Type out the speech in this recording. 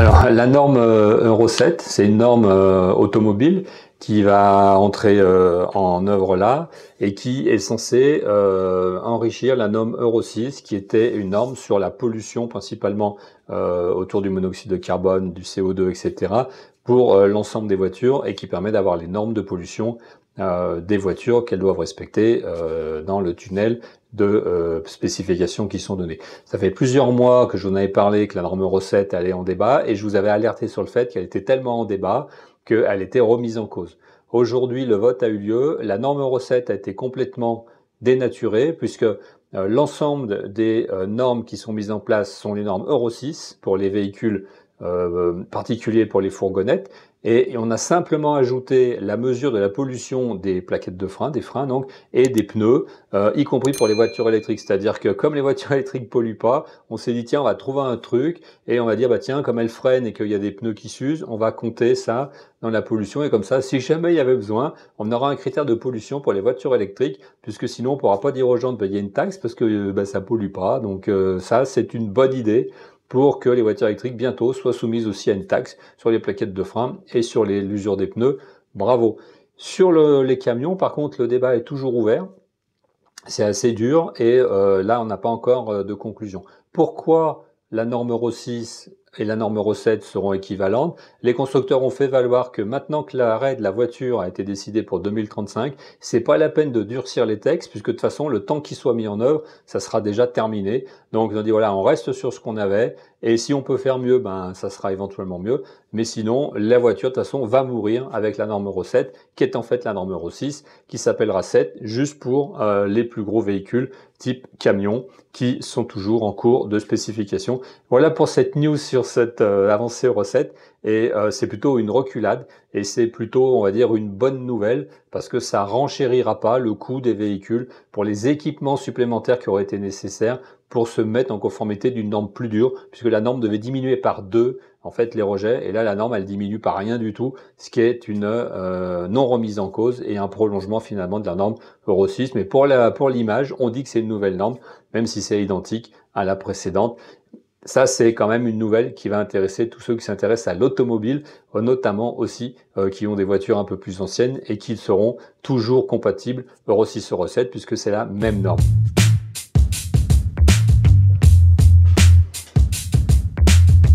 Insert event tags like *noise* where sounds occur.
*laughs* la norme Euro 7, c'est une norme automobile qui va entrer en œuvre là et qui est censée enrichir la norme Euro 6, qui était une norme sur la pollution principalement autour du monoxyde de carbone, du CO2, etc., pour l'ensemble des voitures et qui permet d'avoir les normes de pollution euh, des voitures qu'elles doivent respecter euh, dans le tunnel de euh, spécifications qui sont données. Ça fait plusieurs mois que je vous en avais parlé que la norme Euro 7 allait en débat et je vous avais alerté sur le fait qu'elle était tellement en débat qu'elle était remise en cause. Aujourd'hui, le vote a eu lieu. La norme Euro 7 a été complètement dénaturée puisque l'ensemble des normes qui sont mises en place sont les normes Euro 6 pour les véhicules particuliers pour les fourgonnettes et on a simplement ajouté la mesure de la pollution des plaquettes de frein, des freins donc, et des pneus, euh, y compris pour les voitures électriques. C'est-à-dire que comme les voitures électriques polluent pas, on s'est dit tiens on va trouver un truc et on va dire bah tiens comme elles freinent et qu'il y a des pneus qui s'usent, on va compter ça dans la pollution et comme ça si jamais il y avait besoin, on aura un critère de pollution pour les voitures électriques puisque sinon on pourra pas dire aux gens de payer une taxe parce que bah, ça pollue pas. Donc euh, ça c'est une bonne idée pour que les voitures électriques bientôt soient soumises aussi à une taxe sur les plaquettes de frein et sur l'usure des pneus. Bravo. Sur les camions, par contre, le débat est toujours ouvert. C'est assez dur et euh, là, on n'a pas encore euh, de conclusion. Pourquoi la norme Euro 6 et la norme Euro 7 seront équivalentes. Les constructeurs ont fait valoir que maintenant que l'arrêt de la voiture a été décidé pour 2035, c'est pas la peine de durcir les textes puisque de toute façon le temps qui soit mis en œuvre, ça sera déjà terminé. Donc ont dit voilà, on reste sur ce qu'on avait et si on peut faire mieux, ben ça sera éventuellement mieux. Mais sinon, la voiture de toute façon va mourir avec la norme Euro 7 qui est en fait la norme Euro 6 qui s'appellera 7 juste pour euh, les plus gros véhicules type camion qui sont toujours en cours de spécification. Voilà pour cette news sur cette euh, avancée recette et euh, c'est plutôt une reculade et c'est plutôt, on va dire, une bonne nouvelle parce que ça renchérira pas le coût des véhicules pour les équipements supplémentaires qui auraient été nécessaires pour se mettre en conformité d'une norme plus dure puisque la norme devait diminuer par deux en fait les rejets et là la norme elle diminue par rien du tout ce qui est une euh, non remise en cause et un prolongement finalement de la norme Euro 6 mais pour la pour l'image on dit que c'est une nouvelle norme même si c'est identique à la précédente ça, c'est quand même une nouvelle qui va intéresser tous ceux qui s'intéressent à l'automobile, notamment aussi euh, qui ont des voitures un peu plus anciennes et qui seront toujours compatibles Euro 6, Euro 7, puisque c'est la même norme.